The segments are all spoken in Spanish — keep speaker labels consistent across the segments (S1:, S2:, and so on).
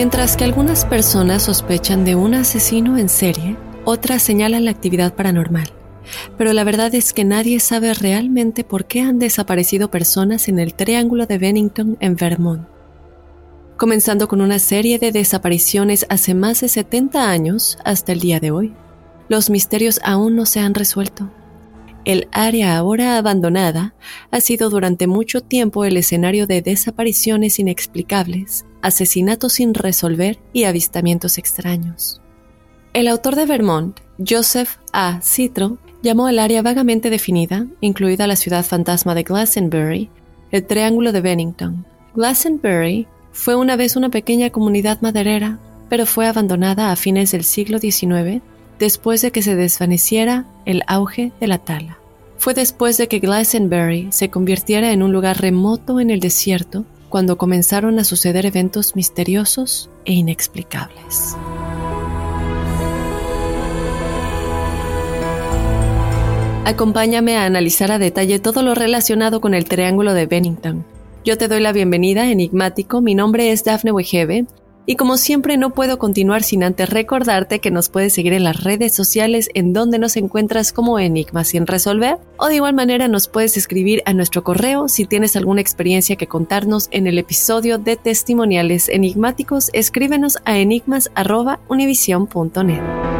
S1: Mientras que algunas personas sospechan de un asesino en serie, otras señalan la actividad paranormal. Pero la verdad es que nadie sabe realmente por qué han desaparecido personas en el Triángulo de Bennington en Vermont. Comenzando con una serie de desapariciones hace más de 70 años hasta el día de hoy. Los misterios aún no se han resuelto. El área ahora abandonada ha sido durante mucho tiempo el escenario de desapariciones inexplicables, asesinatos sin resolver y avistamientos extraños. El autor de Vermont, Joseph A. Citro, llamó al área vagamente definida, incluida la ciudad fantasma de Glastonbury, el Triángulo de Bennington. Glastonbury fue una vez una pequeña comunidad maderera, pero fue abandonada a fines del siglo XIX después de que se desvaneciera el auge de la tala. Fue después de que Glastonbury se convirtiera en un lugar remoto en el desierto cuando comenzaron a suceder eventos misteriosos e inexplicables. Acompáñame a analizar a detalle todo lo relacionado con el Triángulo de Bennington. Yo te doy la bienvenida, enigmático. Mi nombre es Daphne Wegebe y como siempre no puedo continuar sin antes recordarte que nos puedes seguir en las redes sociales en donde nos encuentras como Enigma sin resolver o de igual manera nos puedes escribir a nuestro correo si tienes alguna experiencia que contarnos en el episodio de testimoniales enigmáticos escríbenos a enigmas@univision.net.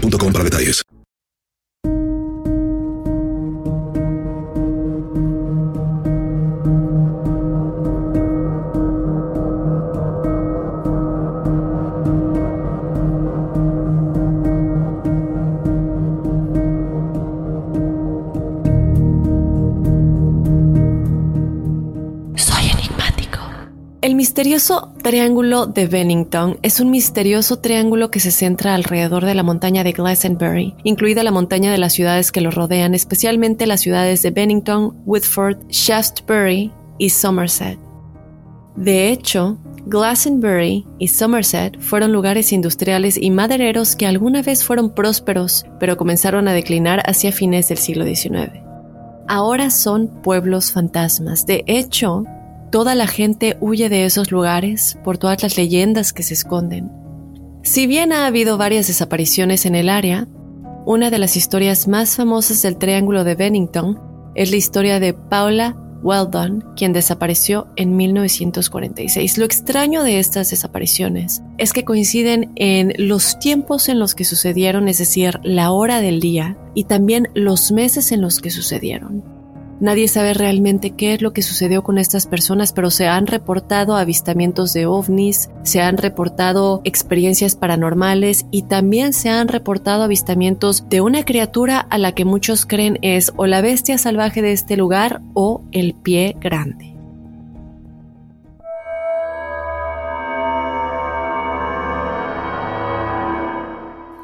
S2: boostmobile.com para detalles.
S1: El misterioso Triángulo de Bennington es un misterioso triángulo que se centra alrededor de la montaña de Glastonbury, incluida la montaña de las ciudades que lo rodean, especialmente las ciudades de Bennington, Woodford, Shaftesbury y Somerset. De hecho, Glastonbury y Somerset fueron lugares industriales y madereros que alguna vez fueron prósperos, pero comenzaron a declinar hacia fines del siglo XIX. Ahora son pueblos fantasmas. De hecho, Toda la gente huye de esos lugares por todas las leyendas que se esconden. Si bien ha habido varias desapariciones en el área, una de las historias más famosas del Triángulo de Bennington es la historia de Paula Weldon, quien desapareció en 1946. Lo extraño de estas desapariciones es que coinciden en los tiempos en los que sucedieron, es decir, la hora del día, y también los meses en los que sucedieron. Nadie sabe realmente qué es lo que sucedió con estas personas, pero se han reportado avistamientos de ovnis, se han reportado experiencias paranormales y también se han reportado avistamientos de una criatura a la que muchos creen es o la bestia salvaje de este lugar o el pie grande.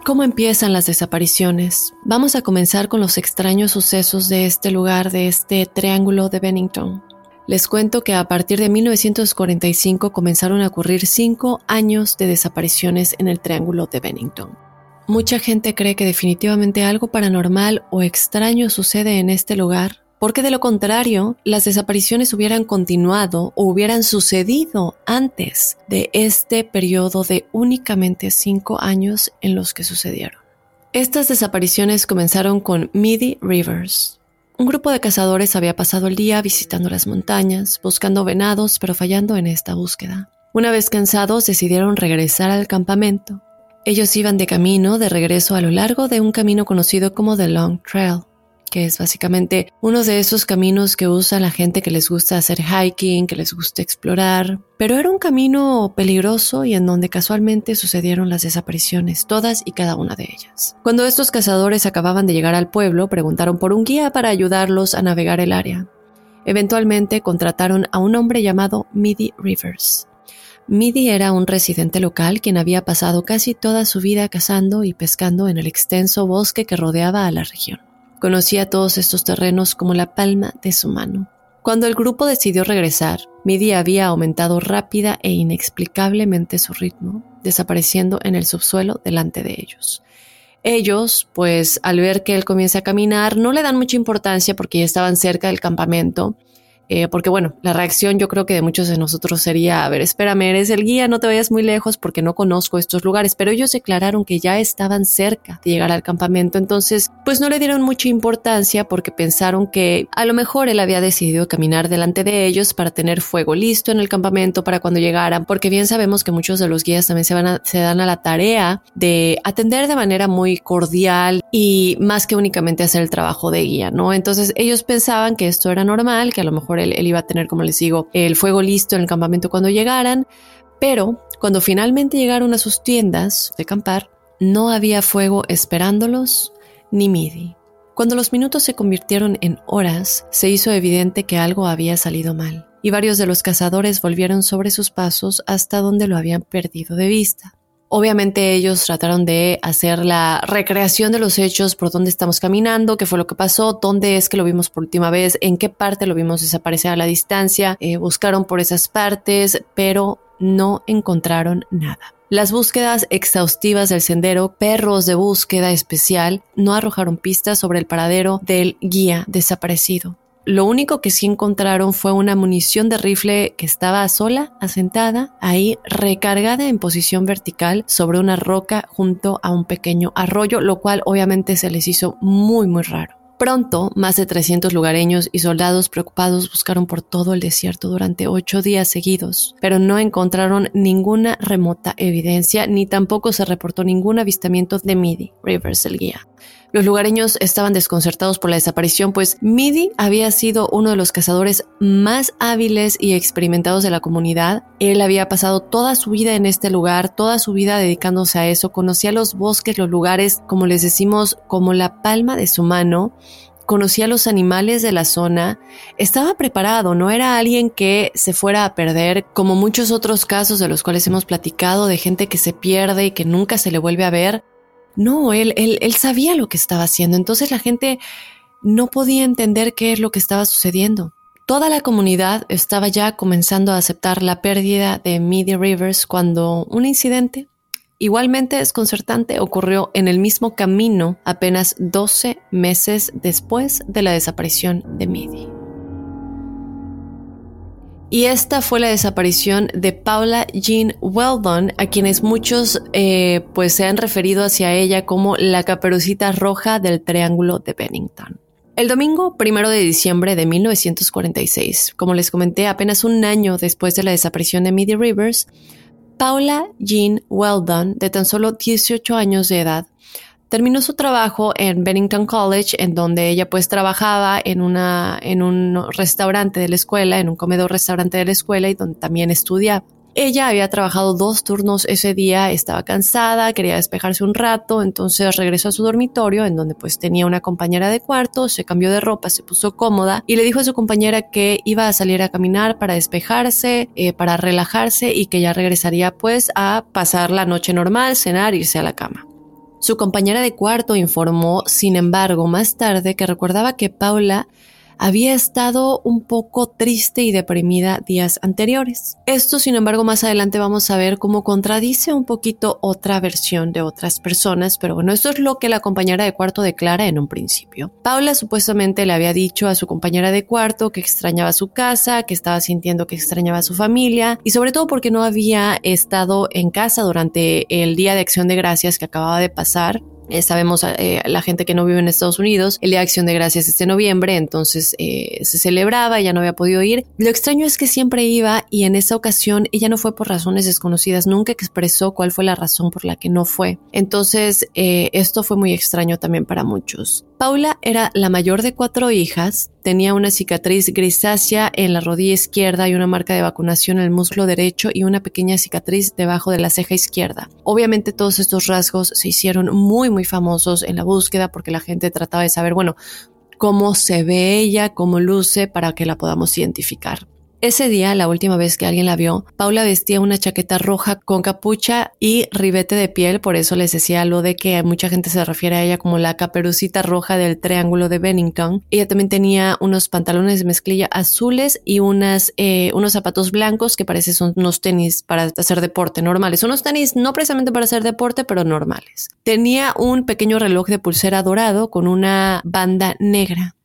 S1: ¿Cómo empiezan las desapariciones? Vamos a comenzar con los extraños sucesos de este lugar, de este triángulo de Bennington. Les cuento que a partir de 1945 comenzaron a ocurrir cinco años de desapariciones en el triángulo de Bennington. Mucha gente cree que definitivamente algo paranormal o extraño sucede en este lugar porque de lo contrario, las desapariciones hubieran continuado o hubieran sucedido antes de este periodo de únicamente cinco años en los que sucedieron. Estas desapariciones comenzaron con Midi Rivers. Un grupo de cazadores había pasado el día visitando las montañas, buscando venados, pero fallando en esta búsqueda. Una vez cansados, decidieron regresar al campamento. Ellos iban de camino de regreso a lo largo de un camino conocido como The Long Trail que es básicamente uno de esos caminos que usa la gente que les gusta hacer hiking, que les gusta explorar, pero era un camino peligroso y en donde casualmente sucedieron las desapariciones, todas y cada una de ellas. Cuando estos cazadores acababan de llegar al pueblo, preguntaron por un guía para ayudarlos a navegar el área. Eventualmente contrataron a un hombre llamado Midi Rivers. Midi era un residente local quien había pasado casi toda su vida cazando y pescando en el extenso bosque que rodeaba a la región. Conocía todos estos terrenos como la palma de su mano. Cuando el grupo decidió regresar, Midi había aumentado rápida e inexplicablemente su ritmo, desapareciendo en el subsuelo delante de ellos. Ellos, pues al ver que él comienza a caminar, no le dan mucha importancia porque ya estaban cerca del campamento eh, porque bueno, la reacción yo creo que de muchos de nosotros sería, a ver, espérame, eres el guía, no te vayas muy lejos porque no conozco estos lugares, pero ellos declararon que ya estaban cerca de llegar al campamento, entonces pues no le dieron mucha importancia porque pensaron que a lo mejor él había decidido caminar delante de ellos para tener fuego listo en el campamento para cuando llegaran, porque bien sabemos que muchos de los guías también se, van se dan a la tarea de atender de manera muy cordial y más que únicamente hacer el trabajo de guía, ¿no? Entonces ellos pensaban que esto era normal, que a lo mejor él, iba a tener, como les digo, el fuego listo en el campamento cuando llegaran, pero cuando finalmente llegaron a sus tiendas de acampar, no había fuego esperándolos ni midi. Cuando los minutos se convirtieron en horas, se hizo evidente que algo había salido mal, y varios de los cazadores volvieron sobre sus pasos hasta donde lo habían perdido de vista. Obviamente ellos trataron de hacer la recreación de los hechos, por dónde estamos caminando, qué fue lo que pasó, dónde es que lo vimos por última vez, en qué parte lo vimos desaparecer a la distancia, eh, buscaron por esas partes, pero no encontraron nada. Las búsquedas exhaustivas del sendero, perros de búsqueda especial, no arrojaron pistas sobre el paradero del guía desaparecido. Lo único que sí encontraron fue una munición de rifle que estaba sola, asentada, ahí recargada en posición vertical sobre una roca junto a un pequeño arroyo, lo cual obviamente se les hizo muy muy raro. Pronto, más de 300 lugareños y soldados preocupados buscaron por todo el desierto durante ocho días seguidos, pero no encontraron ninguna remota evidencia ni tampoco se reportó ningún avistamiento de Midi, Rivers el guía. Los lugareños estaban desconcertados por la desaparición, pues Midi había sido uno de los cazadores más hábiles y experimentados de la comunidad. Él había pasado toda su vida en este lugar, toda su vida dedicándose a eso, conocía los bosques, los lugares, como les decimos, como la palma de su mano conocía los animales de la zona, estaba preparado, no era alguien que se fuera a perder, como muchos otros casos de los cuales hemos platicado, de gente que se pierde y que nunca se le vuelve a ver. No, él, él, él sabía lo que estaba haciendo, entonces la gente no podía entender qué es lo que estaba sucediendo. Toda la comunidad estaba ya comenzando a aceptar la pérdida de Midi Rivers cuando un incidente igualmente desconcertante ocurrió en el mismo camino apenas 12 meses después de la desaparición de Midi. Y esta fue la desaparición de Paula Jean Weldon, a quienes muchos eh, pues se han referido hacia ella como la caperucita roja del Triángulo de Bennington. El domingo primero de diciembre de 1946, como les comenté, apenas un año después de la desaparición de Midi Rivers, Paula Jean Weldon, de tan solo 18 años de edad, terminó su trabajo en Bennington College, en donde ella pues trabajaba en, una, en un restaurante de la escuela, en un comedor restaurante de la escuela y donde también estudiaba. Ella había trabajado dos turnos ese día, estaba cansada, quería despejarse un rato, entonces regresó a su dormitorio en donde pues tenía una compañera de cuarto, se cambió de ropa, se puso cómoda y le dijo a su compañera que iba a salir a caminar para despejarse, eh, para relajarse y que ya regresaría pues a pasar la noche normal, cenar, irse a la cama. Su compañera de cuarto informó, sin embargo, más tarde que recordaba que Paula había estado un poco triste y deprimida días anteriores. Esto, sin embargo, más adelante vamos a ver cómo contradice un poquito otra versión de otras personas, pero bueno, esto es lo que la compañera de cuarto declara en un principio. Paula supuestamente le había dicho a su compañera de cuarto que extrañaba su casa, que estaba sintiendo que extrañaba a su familia y sobre todo porque no había estado en casa durante el Día de Acción de Gracias que acababa de pasar eh, sabemos eh, la gente que no vive en Estados Unidos, el Día de Acción de Gracias este noviembre, entonces eh, se celebraba, ya no había podido ir. Lo extraño es que siempre iba y en esa ocasión ella no fue por razones desconocidas, nunca expresó cuál fue la razón por la que no fue. Entonces esto fue muy extraño también para muchos. Paula era la mayor de cuatro hijas, tenía una cicatriz grisácea en la rodilla izquierda y una marca de vacunación en el muslo derecho y una pequeña cicatriz debajo de la ceja izquierda. Obviamente todos estos rasgos se hicieron muy muy famosos en la búsqueda porque la gente trataba de saber, bueno, cómo se ve ella, cómo luce para que la podamos identificar. Ese día, la última vez que alguien la vio, Paula vestía una chaqueta roja con capucha y ribete de piel, por eso les decía lo de que mucha gente se refiere a ella como la caperucita roja del Triángulo de Bennington. Ella también tenía unos pantalones de mezclilla azules y eh, unos zapatos blancos que parece son unos tenis para hacer deporte normales. Unos tenis no precisamente para hacer deporte, pero normales. Tenía un pequeño reloj de pulsera dorado con una banda negra.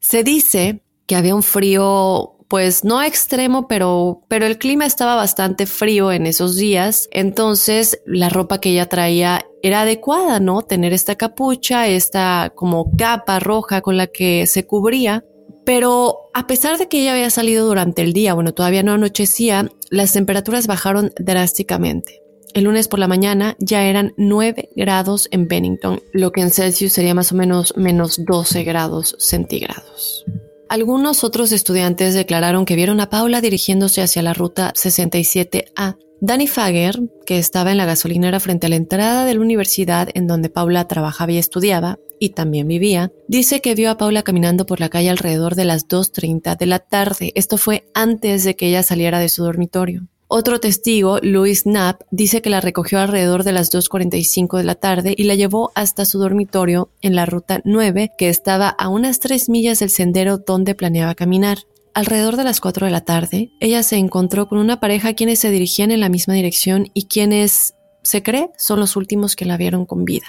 S1: Se dice que había un frío pues no extremo, pero, pero el clima estaba bastante frío en esos días, entonces la ropa que ella traía era adecuada, ¿no? Tener esta capucha, esta como capa roja con la que se cubría. Pero a pesar de que ella había salido durante el día, bueno, todavía no anochecía, las temperaturas bajaron drásticamente. El lunes por la mañana ya eran 9 grados en Bennington, lo que en Celsius sería más o menos menos 12 grados centígrados. Algunos otros estudiantes declararon que vieron a Paula dirigiéndose hacia la ruta 67A. Danny Fager, que estaba en la gasolinera frente a la entrada de la universidad en donde Paula trabajaba y estudiaba, y también vivía, dice que vio a Paula caminando por la calle alrededor de las 2.30 de la tarde. Esto fue antes de que ella saliera de su dormitorio. Otro testigo, Louis Knapp, dice que la recogió alrededor de las 2.45 de la tarde y la llevó hasta su dormitorio en la ruta 9, que estaba a unas tres millas del sendero donde planeaba caminar. alrededor de las 4 de la tarde, ella se encontró con una pareja quienes se dirigían en la misma dirección y quienes, se cree, son los últimos que la vieron con vida.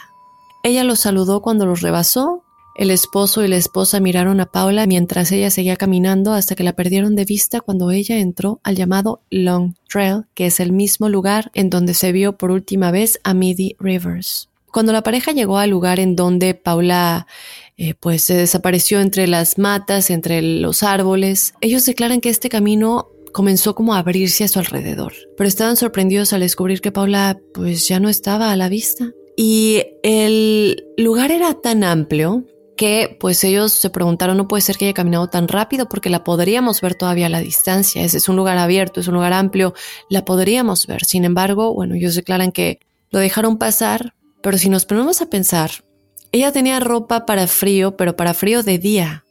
S1: Ella los saludó cuando los rebasó. El esposo y la esposa miraron a Paula mientras ella seguía caminando hasta que la perdieron de vista cuando ella entró al llamado Long Trail, que es el mismo lugar en donde se vio por última vez a Midi Rivers. Cuando la pareja llegó al lugar en donde Paula eh, pues se desapareció entre las matas, entre los árboles, ellos declaran que este camino comenzó como a abrirse a su alrededor, pero estaban sorprendidos al descubrir que Paula pues ya no estaba a la vista. Y el lugar era tan amplio que pues ellos se preguntaron, no puede ser que haya caminado tan rápido porque la podríamos ver todavía a la distancia. Ese es un lugar abierto, es un lugar amplio, la podríamos ver. Sin embargo, bueno, ellos declaran que lo dejaron pasar, pero si nos ponemos a pensar, ella tenía ropa para frío, pero para frío de día.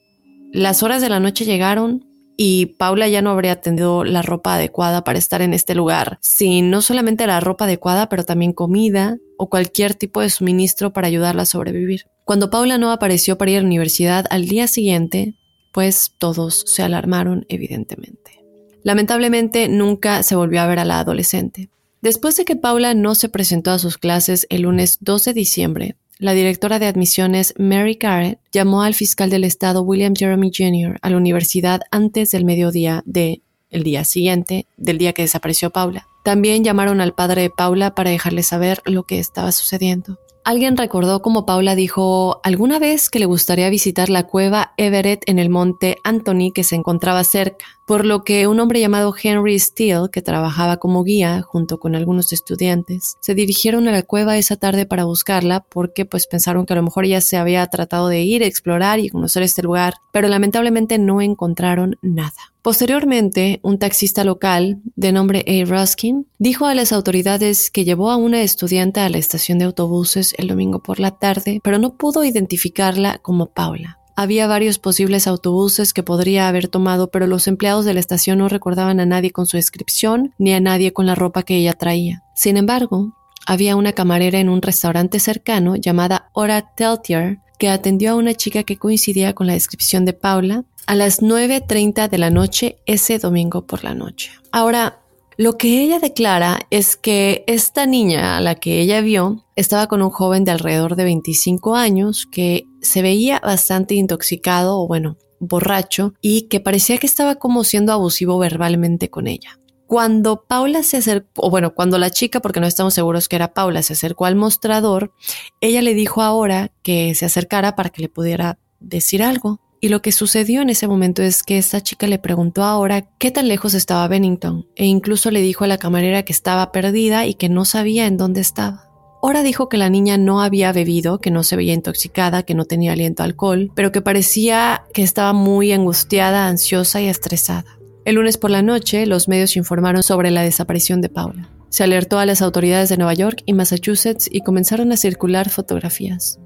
S1: Las horas de la noche llegaron, y Paula ya no habría tenido la ropa adecuada para estar en este lugar, sin no solamente la ropa adecuada, pero también comida o cualquier tipo de suministro para ayudarla a sobrevivir. Cuando Paula no apareció para ir a la universidad al día siguiente, pues todos se alarmaron evidentemente. Lamentablemente nunca se volvió a ver a la adolescente. Después de que Paula no se presentó a sus clases el lunes 2 de diciembre, la directora de admisiones Mary Garrett llamó al fiscal del estado William Jeremy Jr. a la universidad antes del mediodía de día siguiente del día que desapareció Paula. También llamaron al padre de Paula para dejarle saber lo que estaba sucediendo. Alguien recordó como Paula dijo alguna vez que le gustaría visitar la cueva Everett en el monte Anthony que se encontraba cerca, por lo que un hombre llamado Henry Steele, que trabajaba como guía junto con algunos estudiantes, se dirigieron a la cueva esa tarde para buscarla porque pues pensaron que a lo mejor ella se había tratado de ir a explorar y conocer este lugar, pero lamentablemente no encontraron nada. Posteriormente, un taxista local de nombre A. Ruskin dijo a las autoridades que llevó a una estudiante a la estación de autobuses el domingo por la tarde, pero no pudo identificarla como Paula. Había varios posibles autobuses que podría haber tomado, pero los empleados de la estación no recordaban a nadie con su descripción ni a nadie con la ropa que ella traía. Sin embargo, había una camarera en un restaurante cercano llamada Ora Teltier que atendió a una chica que coincidía con la descripción de Paula a las 9.30 de la noche ese domingo por la noche. Ahora, lo que ella declara es que esta niña a la que ella vio estaba con un joven de alrededor de 25 años que se veía bastante intoxicado o bueno, borracho y que parecía que estaba como siendo abusivo verbalmente con ella. Cuando Paula se acercó, o bueno, cuando la chica, porque no estamos seguros que era Paula, se acercó al mostrador, ella le dijo ahora que se acercara para que le pudiera decir algo. Y lo que sucedió en ese momento es que esta chica le preguntó ahora qué tan lejos estaba Bennington e incluso le dijo a la camarera que estaba perdida y que no sabía en dónde estaba. Ora dijo que la niña no había bebido, que no se veía intoxicada, que no tenía aliento a alcohol, pero que parecía que estaba muy angustiada, ansiosa y estresada. El lunes por la noche, los medios informaron sobre la desaparición de Paula. Se alertó a las autoridades de Nueva York y Massachusetts y comenzaron a circular fotografías.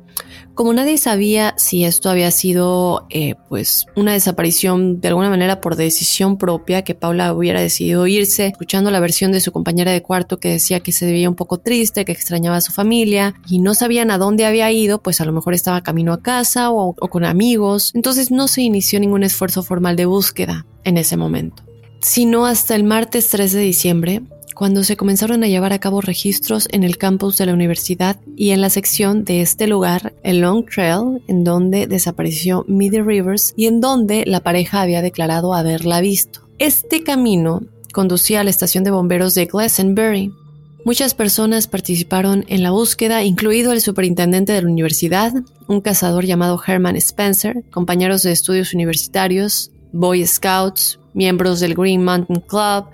S1: Como nadie sabía si esto había sido eh, pues una desaparición de alguna manera por decisión propia, que Paula hubiera decidido irse, escuchando la versión de su compañera de cuarto que decía que se veía un poco triste, que extrañaba a su familia y no sabían a dónde había ido, pues a lo mejor estaba camino a casa o con amigos. Entonces no se inició ningún esfuerzo formal de búsqueda en ese momento. Sino hasta el martes 3 de diciembre, cuando se comenzaron a llevar a cabo registros en el campus de la universidad y en la sección de este lugar, el Long Trail, en donde desapareció Midi Rivers y en donde la pareja había declarado haberla visto. Este camino conducía a la estación de bomberos de Glastonbury. Muchas personas participaron en la búsqueda, incluido el superintendente de la universidad, un cazador llamado Herman Spencer, compañeros de estudios universitarios, Boy Scouts, miembros del Green Mountain Club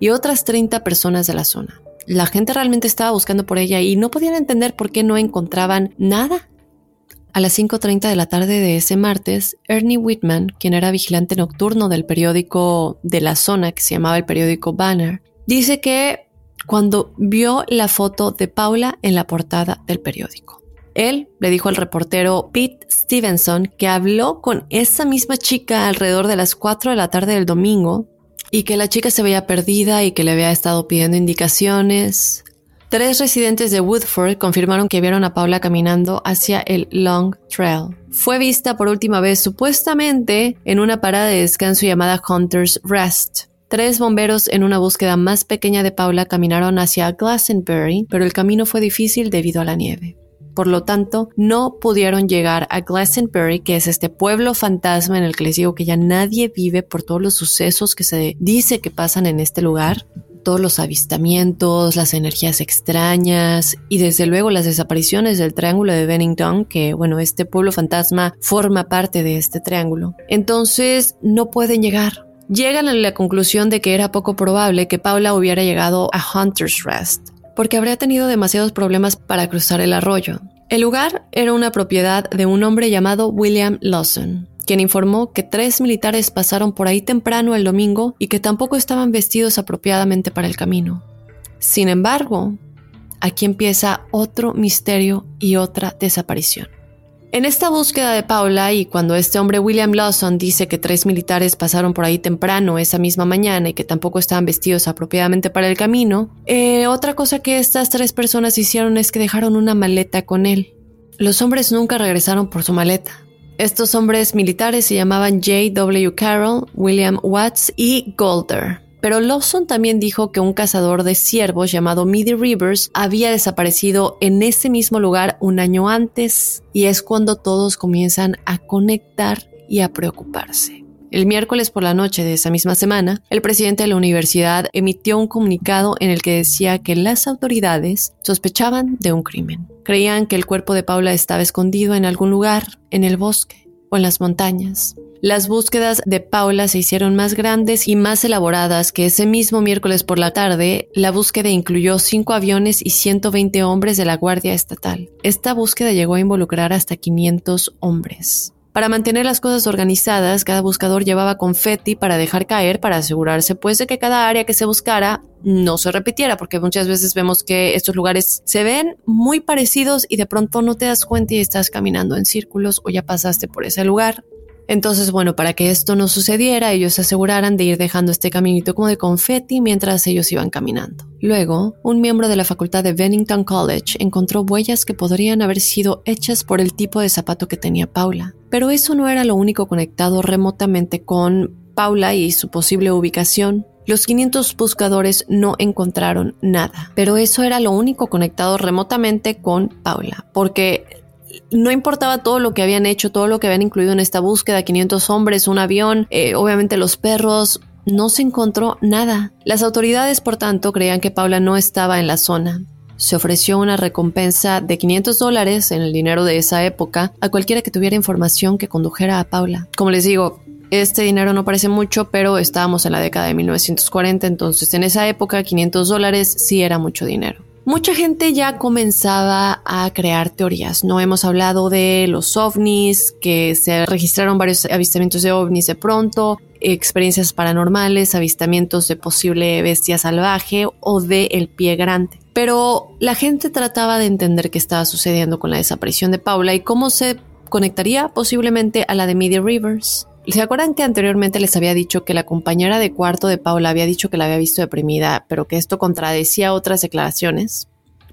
S1: y otras 30 personas de la zona. La gente realmente estaba buscando por ella y no podían entender por qué no encontraban nada. A las 5.30 de la tarde de ese martes, Ernie Whitman, quien era vigilante nocturno del periódico de la zona que se llamaba el periódico Banner, dice que cuando vio la foto de Paula en la portada del periódico. Él le dijo al reportero Pete Stevenson que habló con esa misma chica alrededor de las 4 de la tarde del domingo y que la chica se veía perdida y que le había estado pidiendo indicaciones. Tres residentes de Woodford confirmaron que vieron a Paula caminando hacia el Long Trail. Fue vista por última vez supuestamente en una parada de descanso llamada Hunter's Rest. Tres bomberos en una búsqueda más pequeña de Paula caminaron hacia Glastonbury, pero el camino fue difícil debido a la nieve. Por lo tanto, no pudieron llegar a Glastonbury, que es este pueblo fantasma en el que les digo que ya nadie vive por todos los sucesos que se dice que pasan en este lugar todos los avistamientos, las energías extrañas y desde luego las desapariciones del Triángulo de Bennington, que bueno, este pueblo fantasma forma parte de este triángulo. Entonces no pueden llegar. Llegan a la conclusión de que era poco probable que Paula hubiera llegado a Hunter's Rest, porque habría tenido demasiados problemas para cruzar el arroyo. El lugar era una propiedad de un hombre llamado William Lawson, quien informó que tres militares pasaron por ahí temprano el domingo y que tampoco estaban vestidos apropiadamente para el camino. Sin embargo, aquí empieza otro misterio y otra desaparición. En esta búsqueda de Paula y cuando este hombre William Lawson dice que tres militares pasaron por ahí temprano esa misma mañana y que tampoco estaban vestidos apropiadamente para el camino, eh, otra cosa que estas tres personas hicieron es que dejaron una maleta con él. Los hombres nunca regresaron por su maleta. Estos hombres militares se llamaban J.W. Carroll, William Watts y Golder. Pero Lawson también dijo que un cazador de ciervos llamado Midi Rivers había desaparecido en ese mismo lugar un año antes y es cuando todos comienzan a conectar y a preocuparse. El miércoles por la noche de esa misma semana, el presidente de la universidad emitió un comunicado en el que decía que las autoridades sospechaban de un crimen. Creían que el cuerpo de Paula estaba escondido en algún lugar, en el bosque o en las montañas. Las búsquedas de Paula se hicieron más grandes y más elaboradas que ese mismo miércoles por la tarde, la búsqueda incluyó cinco aviones y 120 hombres de la Guardia Estatal. Esta búsqueda llegó a involucrar hasta 500 hombres. Para mantener las cosas organizadas, cada buscador llevaba confeti para dejar caer, para asegurarse pues de que cada área que se buscara no se repitiera, porque muchas veces vemos que estos lugares se ven muy parecidos y de pronto no te das cuenta y estás caminando en círculos o ya pasaste por ese lugar. Entonces, bueno, para que esto no sucediera, ellos se aseguraran de ir dejando este caminito como de confeti mientras ellos iban caminando. Luego, un miembro de la facultad de Bennington College encontró huellas que podrían haber sido hechas por el tipo de zapato que tenía Paula. Pero eso no era lo único conectado remotamente con Paula y su posible ubicación. Los 500 buscadores no encontraron nada, pero eso era lo único conectado remotamente con Paula, porque no importaba todo lo que habían hecho, todo lo que habían incluido en esta búsqueda, 500 hombres, un avión, eh, obviamente los perros, no se encontró nada. Las autoridades, por tanto, creían que Paula no estaba en la zona. Se ofreció una recompensa de 500 dólares en el dinero de esa época a cualquiera que tuviera información que condujera a Paula. Como les digo, este dinero no parece mucho, pero estábamos en la década de 1940, entonces en esa época 500 dólares sí era mucho dinero. Mucha gente ya comenzaba a crear teorías. No hemos hablado de los ovnis, que se registraron varios avistamientos de ovnis de pronto, experiencias paranormales, avistamientos de posible bestia salvaje o de el pie grande. Pero la gente trataba de entender qué estaba sucediendo con la desaparición de Paula y cómo se conectaría posiblemente a la de Media Rivers. ¿Se acuerdan que anteriormente les había dicho que la compañera de cuarto de Paula había dicho que la había visto deprimida, pero que esto contradecía otras declaraciones?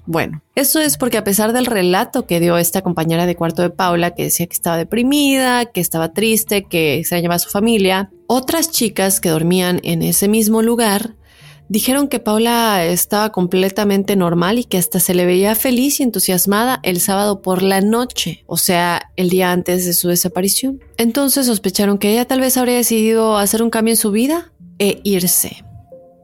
S1: Bueno, eso es porque a pesar del relato que dio esta compañera de cuarto de Paula, que decía que estaba deprimida, que estaba triste, que extrañaba a su familia, otras chicas que dormían en ese mismo lugar Dijeron que Paula estaba completamente normal y que hasta se le veía feliz y entusiasmada el sábado por la noche, o sea, el día antes de su desaparición. Entonces sospecharon que ella tal vez habría decidido hacer un cambio en su vida e irse,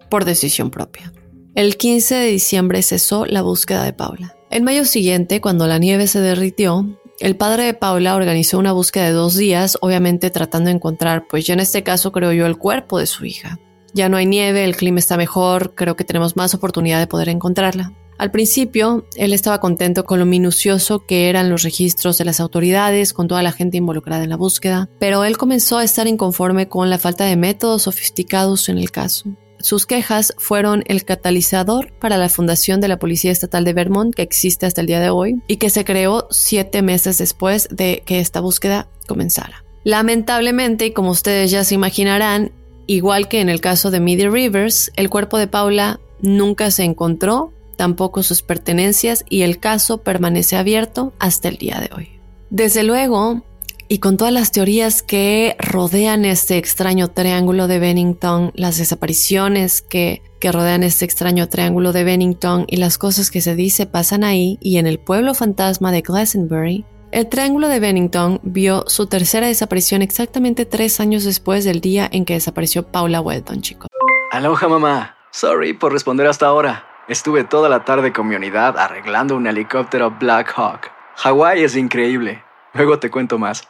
S1: por decisión propia. El 15 de diciembre cesó la búsqueda de Paula. El mayo siguiente, cuando la nieve se derritió, el padre de Paula organizó una búsqueda de dos días, obviamente tratando de encontrar, pues ya en este caso creo yo, el cuerpo de su hija. Ya no hay nieve, el clima está mejor, creo que tenemos más oportunidad de poder encontrarla. Al principio, él estaba contento con lo minucioso que eran los registros de las autoridades, con toda la gente involucrada en la búsqueda, pero él comenzó a estar inconforme con la falta de métodos sofisticados en el caso. Sus quejas fueron el catalizador para la fundación de la Policía Estatal de Vermont, que existe hasta el día de hoy, y que se creó siete meses después de que esta búsqueda comenzara. Lamentablemente, y como ustedes ya se imaginarán, Igual que en el caso de Midi Rivers, el cuerpo de Paula nunca se encontró tampoco sus pertenencias y el caso permanece abierto hasta el día de hoy. Desde luego, y con todas las teorías que rodean este extraño triángulo de Bennington, las desapariciones que, que rodean este extraño triángulo de Bennington y las cosas que se dice pasan ahí y en el pueblo fantasma de Glastonbury, el Triángulo de Bennington vio su tercera desaparición exactamente tres años después del día en que desapareció Paula Weldon, chicos.
S3: Aloha mamá. Sorry por responder hasta ahora. Estuve toda la tarde con mi unidad arreglando un helicóptero Black Hawk. Hawái es increíble. Luego te cuento más.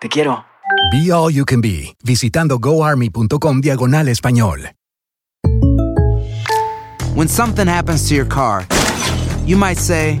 S3: Te quiero.
S4: Be All You Can Be, visitando goarmy.com diagonal español.
S5: When something happens to your car, you might say,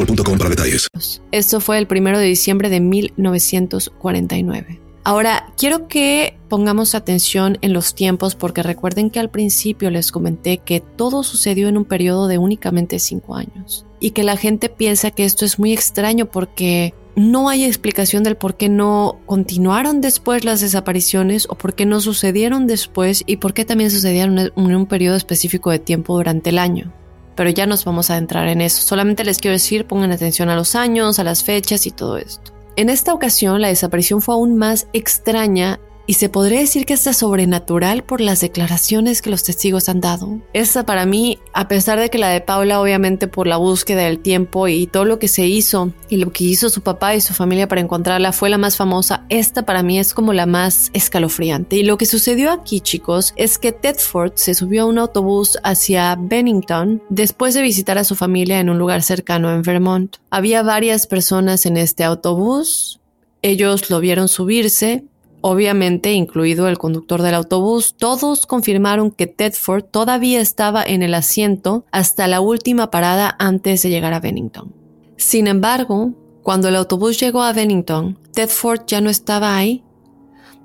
S2: boostmobile.com para detalles.
S1: Esto fue el primero de diciembre de 1949. Ahora, quiero que pongamos atención en los tiempos porque recuerden que al principio les comenté que todo sucedió en un periodo de únicamente cinco años y que la gente piensa que esto es muy extraño porque no hay explicación del por qué no continuaron después las desapariciones o por qué no sucedieron después y por qué también sucedieron en un periodo específico de tiempo durante el año pero ya nos vamos a adentrar en eso. Solamente les quiero decir, pongan atención a los años, a las fechas y todo esto. En esta ocasión, la desaparición fue aún más extraña y se podría decir que está sobrenatural por las declaraciones que los testigos han dado. Esta para mí, a pesar de que la de Paula obviamente por la búsqueda del tiempo y todo lo que se hizo y lo que hizo su papá y su familia para encontrarla fue la más famosa, esta para mí es como la más escalofriante. Y lo que sucedió aquí chicos es que Tedford se subió a un autobús hacia Bennington después de visitar a su familia en un lugar cercano en Vermont. Había varias personas en este autobús, ellos lo vieron subirse, obviamente incluido el conductor del autobús, todos confirmaron que Tedford todavía estaba en el asiento hasta la última parada antes de llegar a Bennington. Sin embargo, cuando el autobús llegó a Bennington, Tedford ya no estaba ahí.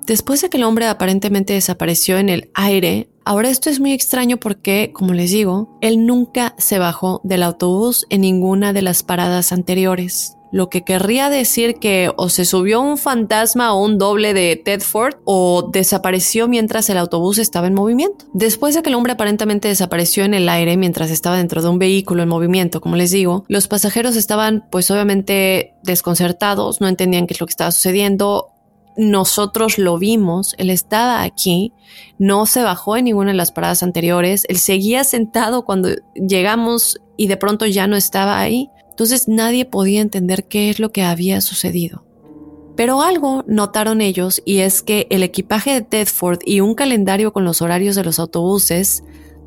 S1: Después de que el hombre aparentemente desapareció en el aire, ahora esto es muy extraño porque, como les digo, él nunca se bajó del autobús en ninguna de las paradas anteriores lo que querría decir que o se subió un fantasma o un doble de Tedford o desapareció mientras el autobús estaba en movimiento. Después de que el hombre aparentemente desapareció en el aire mientras estaba dentro de un vehículo en movimiento, como les digo, los pasajeros estaban pues obviamente desconcertados, no entendían qué es lo que estaba sucediendo. Nosotros lo vimos, él estaba aquí, no se bajó en ninguna de las paradas anteriores, él seguía sentado cuando llegamos y de pronto ya no estaba ahí. Entonces nadie podía entender qué es lo que había sucedido. Pero algo notaron ellos y es que el equipaje de Tedford y un calendario con los horarios de los autobuses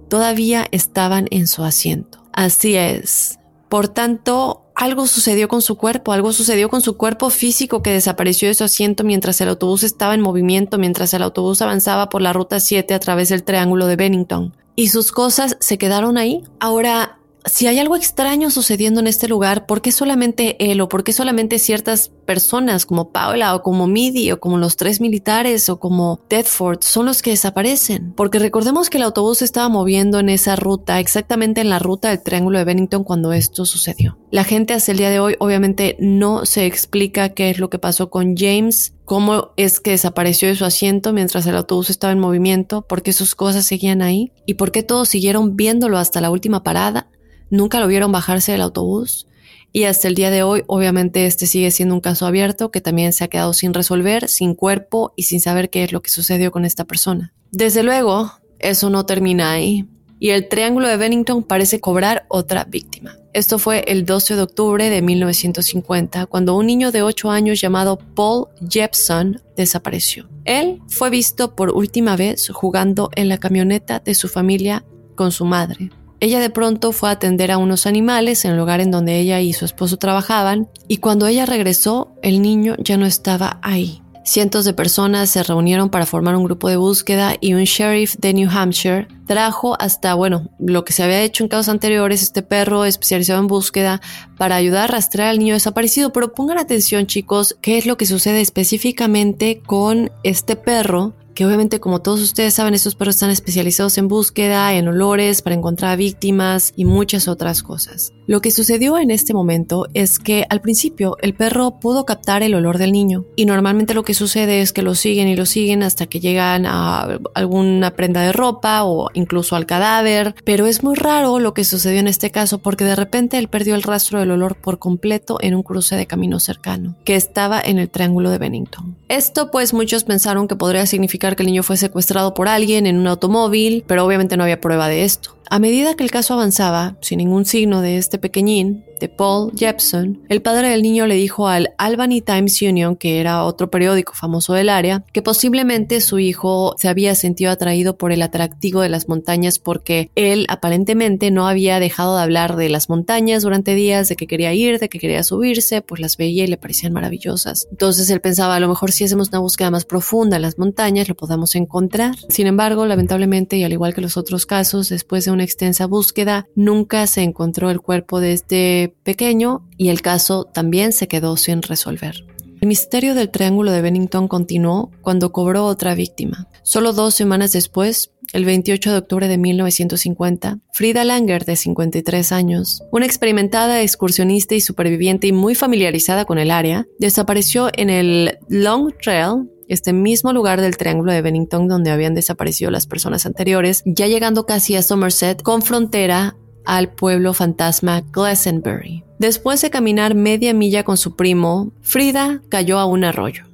S1: todavía estaban en su asiento. Así es. Por tanto, algo sucedió con su cuerpo, algo sucedió con su cuerpo físico que desapareció de su asiento mientras el autobús estaba en movimiento, mientras el autobús avanzaba por la ruta 7 a través del triángulo de Bennington. Y sus cosas se quedaron ahí. Ahora, si hay algo extraño sucediendo en este lugar, ¿por qué solamente él o por qué solamente ciertas personas como Paula o como Midi o como los tres militares o como Tedford son los que desaparecen? Porque recordemos que el autobús estaba moviendo en esa ruta, exactamente en la ruta del Triángulo de Bennington cuando esto sucedió. La gente hasta el día de hoy obviamente no se explica qué es lo que pasó con James, cómo es que desapareció de su asiento mientras el autobús estaba en movimiento, por qué sus cosas seguían ahí y por qué todos siguieron viéndolo hasta la última parada nunca lo vieron bajarse del autobús y hasta el día de hoy obviamente este sigue siendo un caso abierto que también se ha quedado sin resolver, sin cuerpo y sin saber qué es lo que sucedió con esta persona. Desde luego, eso no termina ahí y el Triángulo de Bennington parece cobrar otra víctima. Esto fue el 12 de octubre de 1950, cuando un niño de 8 años llamado Paul Jepson desapareció. Él fue visto por última vez jugando en la camioneta de su familia con su madre. Ella de pronto fue a atender a unos animales en el lugar en donde ella y su esposo trabajaban, y cuando ella regresó, el niño ya no estaba ahí. Cientos de personas se reunieron para formar un grupo de búsqueda y un sheriff de New Hampshire trajo hasta, bueno, lo que se había hecho en casos anteriores, este perro especializado en búsqueda para ayudar a rastrear al niño desaparecido. Pero pongan atención chicos, qué es lo que sucede específicamente con este perro que obviamente como todos ustedes saben, estos perros están especializados en búsqueda, en olores, para encontrar víctimas y muchas otras cosas. Lo que sucedió en este momento es que al principio el perro pudo captar el olor del niño y normalmente lo que sucede es que lo siguen y lo siguen hasta que llegan a alguna prenda de ropa o incluso al cadáver, pero es muy raro lo que sucedió en este caso porque de repente él perdió el rastro del olor por completo en un cruce de camino cercano, que estaba en el triángulo de Bennington. Esto pues muchos pensaron que podría significar que el niño fue secuestrado por alguien en un automóvil, pero obviamente no había prueba de esto. A medida que el caso avanzaba, sin ningún signo de este pequeñín, Paul Jepson, el padre del niño le dijo al Albany Times Union, que era otro periódico famoso del área, que posiblemente su hijo se había sentido atraído por el atractivo de las montañas porque él aparentemente no había dejado de hablar de las montañas durante días, de que quería ir, de que quería subirse, pues las veía y le parecían maravillosas. Entonces él pensaba, a lo mejor si hacemos una búsqueda más profunda en las montañas, lo podamos encontrar. Sin embargo, lamentablemente, y al igual que los otros casos, después de una extensa búsqueda, nunca se encontró el cuerpo de este pequeño y el caso también se quedó sin resolver. El misterio del Triángulo de Bennington continuó cuando cobró otra víctima. Solo dos semanas después, el 28 de octubre de 1950, Frida Langer, de 53 años, una experimentada excursionista y superviviente y muy familiarizada con el área, desapareció en el Long Trail este mismo lugar del Triángulo de Bennington donde habían desaparecido las personas anteriores, ya llegando casi a Somerset con frontera al pueblo fantasma Glastonbury. Después de caminar media milla con su primo, Frida cayó a un arroyo.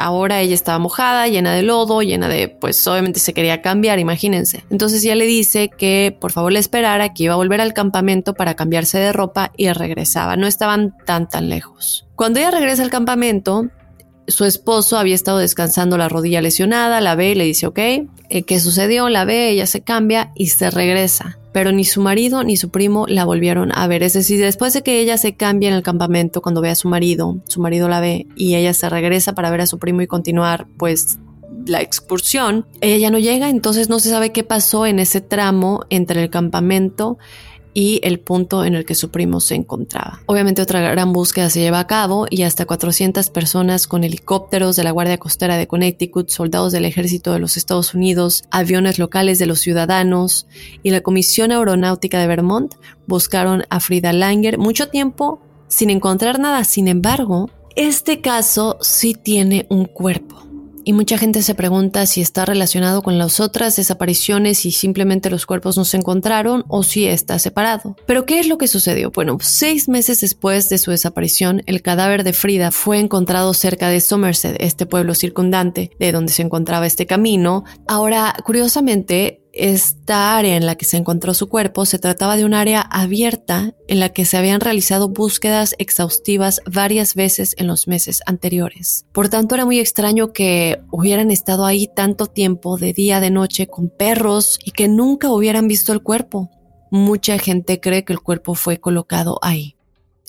S1: Ahora ella estaba mojada, llena de lodo, llena de, pues obviamente se quería cambiar, imagínense. Entonces ella le dice que por favor le esperara, que iba a volver al campamento para cambiarse de ropa y regresaba. No estaban tan tan lejos. Cuando ella regresa al campamento, su esposo había estado descansando la rodilla lesionada, la ve y le dice, ok, eh, ¿qué sucedió? La ve, ella se cambia y se regresa. Pero ni su marido ni su primo la volvieron a ver. Es decir, después de que ella se cambia en el campamento, cuando ve a su marido, su marido la ve y ella se regresa para ver a su primo y continuar, pues la excursión, ella ya no llega, entonces no se sabe qué pasó en ese tramo entre el campamento y el punto en el que su primo se encontraba. Obviamente otra gran búsqueda se lleva a cabo y hasta 400 personas con helicópteros de la Guardia Costera de Connecticut, soldados del ejército de los Estados Unidos, aviones locales de los ciudadanos y la Comisión Aeronáutica de Vermont buscaron a Frida Langer mucho tiempo sin encontrar nada. Sin embargo, este caso sí tiene un cuerpo y mucha gente se pregunta si está relacionado con las otras desapariciones y simplemente los cuerpos no se encontraron o si está separado. Pero ¿qué es lo que sucedió? Bueno, seis meses después de su desaparición, el cadáver de Frida fue encontrado cerca de Somerset, este pueblo circundante de donde se encontraba este camino. Ahora, curiosamente, esta área en la que se encontró su cuerpo se trataba de un área abierta en la que se habían realizado búsquedas exhaustivas varias veces en los meses anteriores. Por tanto, era muy extraño que hubieran estado ahí tanto tiempo, de día, de noche, con perros y que nunca hubieran visto el cuerpo. Mucha gente cree que el cuerpo fue colocado ahí.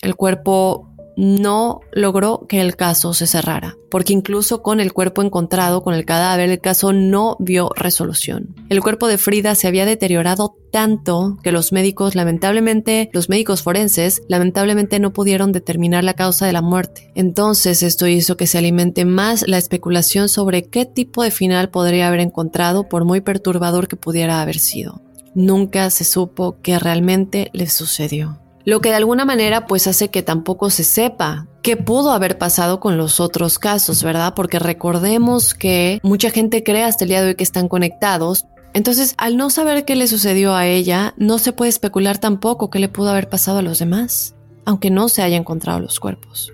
S1: El cuerpo no logró que el caso se cerrara, porque incluso con el cuerpo encontrado con el cadáver, el caso no vio resolución. El cuerpo de Frida se había deteriorado tanto que los médicos, lamentablemente, los médicos forenses, lamentablemente no pudieron determinar la causa de la muerte. Entonces esto hizo que se alimente más la especulación sobre qué tipo de final podría haber encontrado por muy perturbador que pudiera haber sido. Nunca se supo qué realmente le sucedió lo que de alguna manera pues hace que tampoco se sepa qué pudo haber pasado con los otros casos, ¿verdad? Porque recordemos que mucha gente cree hasta el día de hoy que están conectados. Entonces, al no saber qué le sucedió a ella, no se puede especular tampoco qué le pudo haber pasado a los demás, aunque no se hayan encontrado los cuerpos.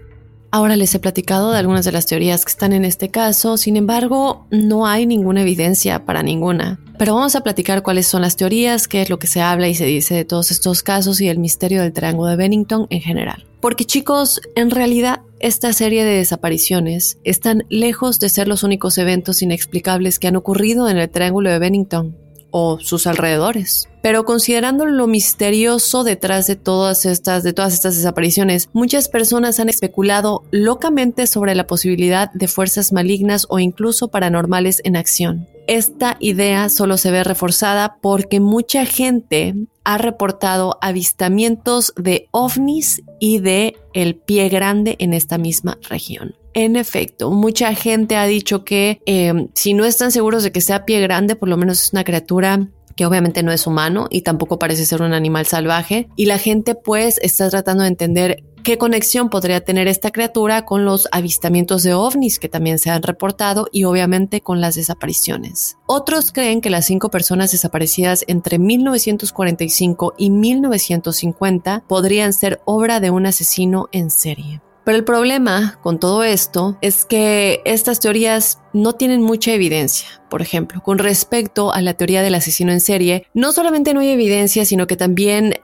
S1: Ahora les he platicado de algunas de las teorías que están en este caso, sin embargo, no hay ninguna evidencia para ninguna. Pero vamos a platicar cuáles son las teorías, qué es lo que se habla y se dice de todos estos casos y el misterio del Triángulo de Bennington en general. Porque chicos, en realidad esta serie de desapariciones están lejos de ser los únicos eventos inexplicables que han ocurrido en el Triángulo de Bennington o sus alrededores. Pero considerando lo misterioso detrás de todas estas, de todas estas desapariciones, muchas personas han especulado locamente sobre la posibilidad de fuerzas malignas o incluso paranormales en acción. Esta idea solo se ve reforzada porque mucha gente ha reportado avistamientos de ovnis y de el pie grande en esta misma región. En efecto, mucha gente ha dicho que eh, si no están seguros de que sea pie grande, por lo menos es una criatura que obviamente no es humano y tampoco parece ser un animal salvaje. Y la gente pues está tratando de entender qué conexión podría tener esta criatura con los avistamientos de ovnis que también se han reportado y obviamente con las desapariciones. Otros creen que las cinco personas desaparecidas entre 1945 y 1950 podrían ser obra de un asesino en serie. Pero el problema con todo esto es que estas teorías no tienen mucha evidencia. Por ejemplo, con respecto a la teoría del asesino en serie, no solamente no hay evidencia, sino que también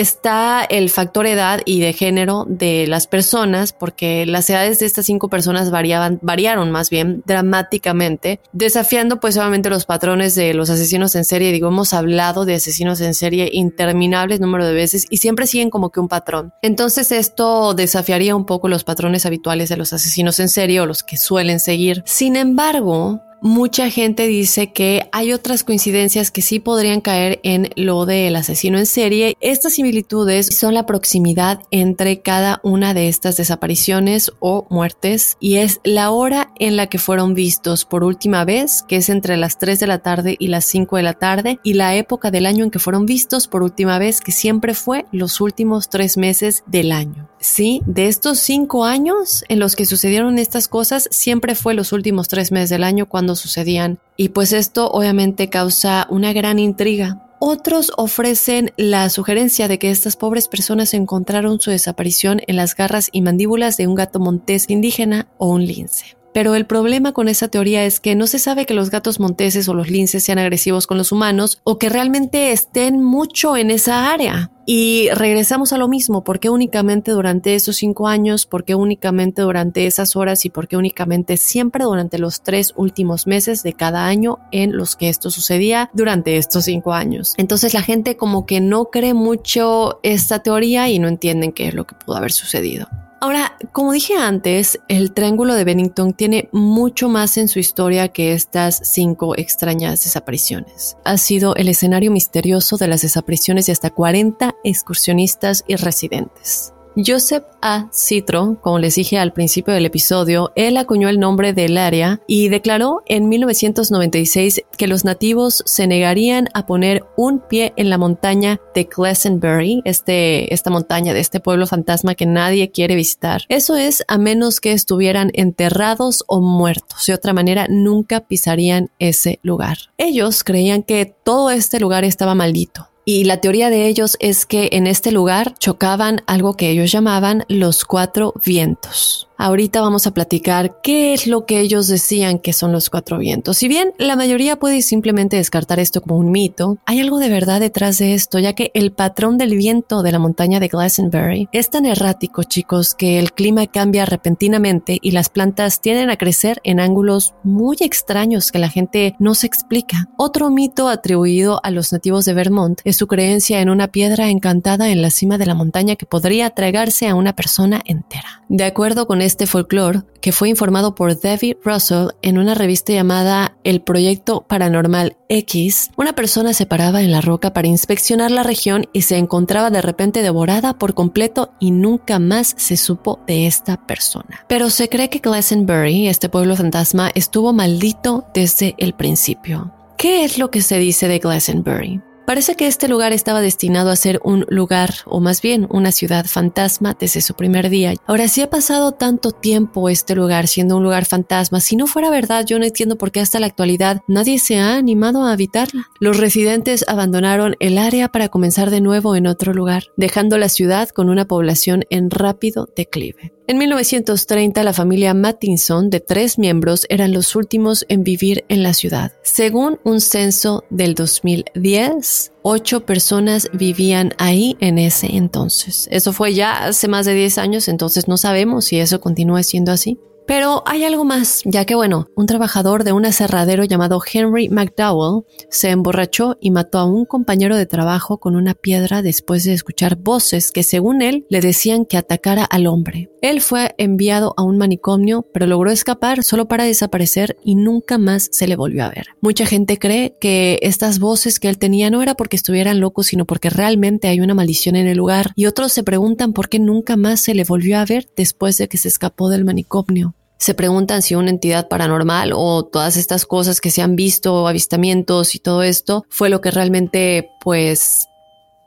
S1: está el factor edad y de género de las personas, porque las edades de estas cinco personas variaban, variaron más bien dramáticamente, desafiando pues obviamente los patrones de los asesinos en serie. Digo, hemos hablado de asesinos en serie interminables número de veces y siempre siguen como que un patrón. Entonces esto desafiaría un poco los patrones habituales de los asesinos en serie o los que suelen seguir. Sin embargo, mucha gente dice que hay otras coincidencias que sí podrían caer en lo del asesino en serie. Estas similitudes son la proximidad entre cada una de estas desapariciones o muertes y es la hora en la que fueron vistos por última vez, que es entre las 3 de la tarde y las 5 de la tarde, y la época del año en que fueron vistos por última vez, que siempre fue los últimos tres meses del año. Sí, de estos cinco años en los que sucedieron estas cosas, siempre fue los últimos tres meses del año cuando sucedían. Y pues esto obviamente causa una gran intriga. Otros ofrecen la sugerencia de que estas pobres personas encontraron su desaparición en las garras y mandíbulas de un gato montés indígena o un lince. Pero el problema con esa teoría es que no se sabe que los gatos monteses o los linces sean agresivos con los humanos o que realmente estén mucho en esa área. Y regresamos a lo mismo, ¿por qué únicamente durante esos cinco años? ¿Por qué únicamente durante esas horas? ¿Y por qué únicamente siempre durante los tres últimos meses de cada año en los que esto sucedía durante estos cinco años? Entonces la gente como que no cree mucho esta teoría y no entienden qué es lo que pudo haber sucedido. Ahora, como dije antes, el Triángulo de Bennington tiene mucho más en su historia que estas cinco extrañas desapariciones. Ha sido el escenario misterioso de las desapariciones de hasta 40 excursionistas y residentes. Joseph A. Citro, como les dije al principio del episodio, él acuñó el nombre del área y declaró en 1996 que los nativos se negarían a poner un pie en la montaña de Glastonbury, este, esta montaña de este pueblo fantasma que nadie quiere visitar. Eso es a menos que estuvieran enterrados o muertos. De otra manera, nunca pisarían ese lugar. Ellos creían que todo este lugar estaba maldito y la teoría de ellos es que en este lugar chocaban algo que ellos llamaban los cuatro vientos. Ahorita vamos a platicar qué es lo que ellos decían que son los cuatro vientos. Si bien la mayoría puede simplemente descartar esto como un mito, hay algo de verdad detrás de esto, ya que el patrón del viento de la montaña de Glastonbury es tan errático, chicos, que el clima cambia repentinamente y las plantas tienden a crecer en ángulos muy extraños que la gente no se explica. Otro mito atribuido a los nativos de Vermont es su creencia en una piedra encantada en la cima de la montaña que podría tragarse a una persona entera. De acuerdo con este folclore, que fue informado por David Russell en una revista llamada El Proyecto Paranormal X, una persona se paraba en la roca para inspeccionar la región y se encontraba de repente devorada por completo y nunca más se supo de esta persona. Pero se cree que Glastonbury, este pueblo fantasma, estuvo maldito desde el principio. ¿Qué es lo que se dice de Glastonbury? Parece que este lugar estaba destinado a ser un lugar, o más bien una ciudad fantasma desde su primer día. Ahora, si ha pasado tanto tiempo este lugar siendo un lugar fantasma, si no fuera verdad, yo no entiendo por qué hasta la actualidad nadie se ha animado a habitarla. Los residentes abandonaron el área para comenzar de nuevo en otro lugar, dejando la ciudad con una población en rápido declive. En 1930, la familia Mattinson, de tres miembros, eran los últimos en vivir en la ciudad. Según un censo del 2010, ocho personas vivían ahí en ese entonces. Eso fue ya hace más de 10 años, entonces no sabemos si eso continúa siendo así. Pero hay algo más, ya que bueno, un trabajador de un aserradero llamado Henry McDowell se emborrachó y mató a un compañero de trabajo con una piedra después de escuchar voces que según él le decían que atacara al hombre. Él fue enviado a un manicomio, pero logró escapar solo para desaparecer y nunca más se le volvió a ver. Mucha gente cree que estas voces que él tenía no era porque estuvieran locos, sino porque realmente hay una maldición en el lugar, y otros se preguntan por qué nunca más se le volvió a ver después de que se escapó del manicomio se preguntan si una entidad paranormal o todas estas cosas que se han visto, avistamientos y todo esto, fue lo que realmente pues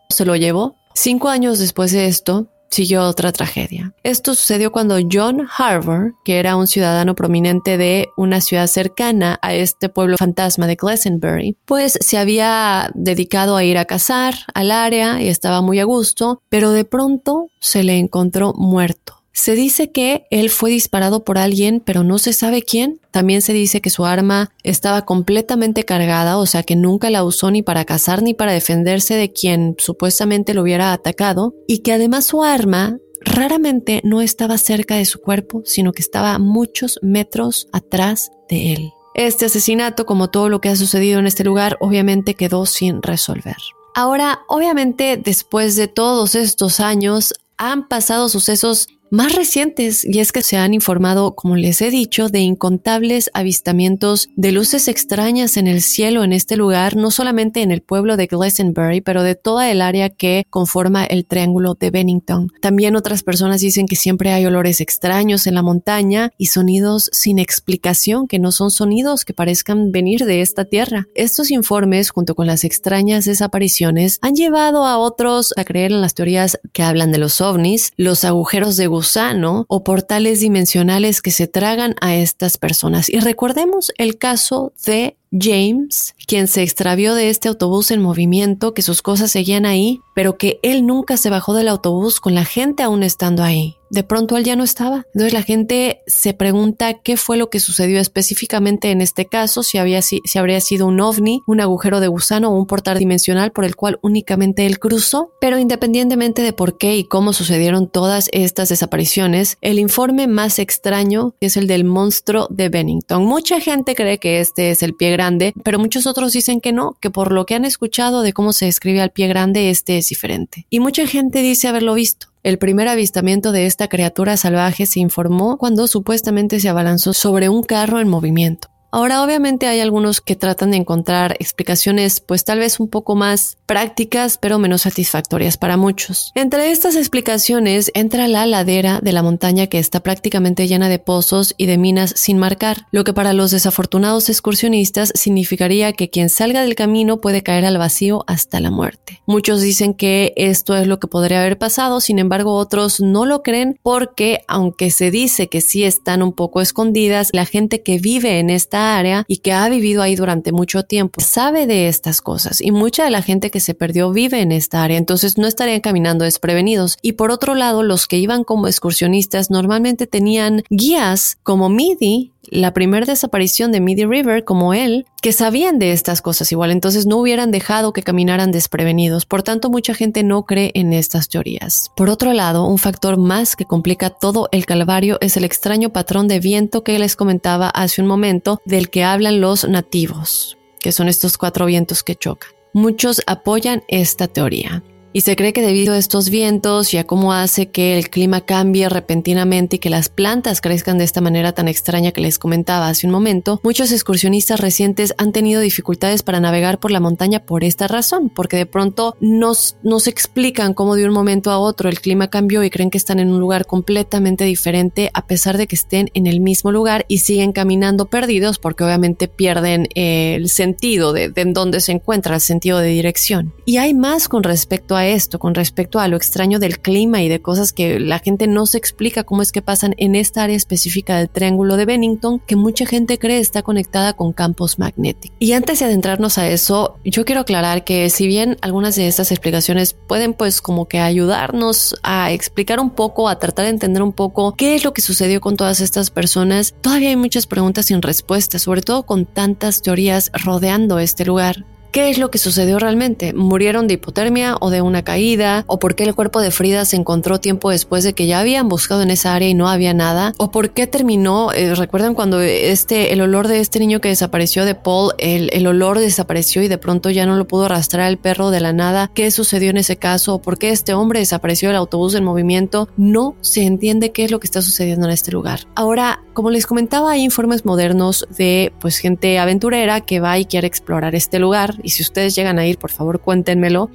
S1: se lo llevó. Cinco años después de esto, siguió otra tragedia. Esto sucedió cuando John Harbour, que era un ciudadano prominente de una ciudad cercana a este pueblo fantasma de Glastonbury, pues se había dedicado a ir a cazar al área y estaba muy a gusto, pero de pronto se le encontró muerto. Se dice que él fue disparado por alguien, pero no se sabe quién. También se dice que su arma estaba completamente cargada, o sea que nunca la usó ni para cazar ni para defenderse de quien supuestamente lo hubiera atacado, y que además su arma raramente no estaba cerca de su cuerpo, sino que estaba muchos metros atrás de él. Este asesinato, como todo lo que ha sucedido en este lugar, obviamente quedó sin resolver. Ahora, obviamente, después de todos estos años, han pasado sucesos más recientes y es que se han informado, como les he dicho, de incontables avistamientos de luces extrañas en el cielo en este lugar, no solamente en el pueblo de Glastonbury, pero de toda el área que conforma el triángulo de Bennington. También otras personas dicen que siempre hay olores extraños en la montaña y sonidos sin explicación, que no son sonidos que parezcan venir de esta tierra. Estos informes, junto con las extrañas desapariciones, han llevado a otros a creer en las teorías que hablan de los ovnis, los agujeros de gusano o portales dimensionales que se tragan a estas personas. Y recordemos el caso de James, quien se extravió de este autobús en movimiento, que sus cosas seguían ahí, pero que él nunca se bajó del autobús con la gente aún estando ahí. De pronto él ya no estaba. Entonces la gente se pregunta qué fue lo que sucedió específicamente en este caso, si, había, si, habría sido un ovni, un agujero de gusano o un portal dimensional por el cual únicamente él cruzó. Pero independientemente de por qué y cómo sucedieron todas estas desapariciones, el informe más extraño es el del monstruo de Bennington. Mucha gente cree que este es el pie grande, pero muchos otros dicen que no, que por lo que han escuchado de cómo se escribe al pie grande, este es diferente. Y mucha gente dice haberlo visto. El primer avistamiento de esta criatura salvaje se informó cuando supuestamente se abalanzó sobre un carro en movimiento. Ahora obviamente hay algunos que tratan de encontrar explicaciones pues tal vez un poco más prácticas pero menos satisfactorias para muchos. Entre estas explicaciones entra la ladera de la montaña que está prácticamente llena de pozos y de minas sin marcar, lo que para los desafortunados excursionistas significaría que quien salga del camino puede caer al vacío hasta la muerte. Muchos dicen que esto es lo que podría haber pasado, sin embargo otros no lo creen porque aunque se dice que sí están un poco escondidas, la gente que vive en esta área y que ha vivido ahí durante mucho tiempo sabe de estas cosas y mucha de la gente que se perdió vive en esta área, entonces no estarían caminando desprevenidos. Y por otro lado, los que iban como excursionistas normalmente tenían guías como Midi la primera desaparición de Midi River como él, que sabían de estas cosas igual, entonces no hubieran dejado que caminaran desprevenidos. Por tanto, mucha gente no cree en estas teorías. Por otro lado, un factor más que complica todo el calvario es el extraño patrón de viento que les comentaba hace un momento, del que hablan los nativos, que son estos cuatro vientos que chocan. Muchos apoyan esta teoría. Y se cree que debido a estos vientos y a cómo hace que el clima cambie repentinamente y que las plantas crezcan de esta manera tan extraña que les comentaba hace un momento, muchos excursionistas recientes han tenido dificultades para navegar por la montaña por esta razón, porque de pronto nos, nos explican cómo de un momento a otro el clima cambió y creen que están en un lugar completamente diferente a pesar de que estén en el mismo lugar y siguen caminando perdidos porque obviamente pierden el sentido de, de en dónde se encuentra, el sentido de dirección. Y hay más con respecto a esto, con respecto a lo extraño del clima y de cosas que la gente no se explica cómo es que pasan en esta área específica del Triángulo de Bennington, que mucha gente cree está conectada con campos magnéticos. Y antes de adentrarnos a eso, yo quiero aclarar que si bien algunas de estas explicaciones pueden pues como que ayudarnos a explicar un poco, a tratar de entender un poco qué es lo que sucedió con todas estas personas, todavía hay muchas preguntas sin respuesta, sobre todo con tantas teorías rodeando este lugar. ¿Qué es lo que sucedió realmente? ¿Murieron de hipotermia o de una caída? ¿O por qué el cuerpo de Frida se encontró tiempo después de que ya habían buscado en esa área y no había nada? ¿O por qué terminó? Eh, ¿Recuerdan cuando este, el olor de este niño que desapareció de Paul, el, el, olor desapareció y de pronto ya no lo pudo arrastrar el perro de la nada? ¿Qué sucedió en ese caso? ¿O por qué este hombre desapareció del autobús en movimiento? No se entiende qué es lo que está sucediendo en este lugar. Ahora, como les comentaba, hay informes modernos de pues gente aventurera que va y quiere explorar este lugar y si ustedes llegan a ir, por favor cuéntenmelo,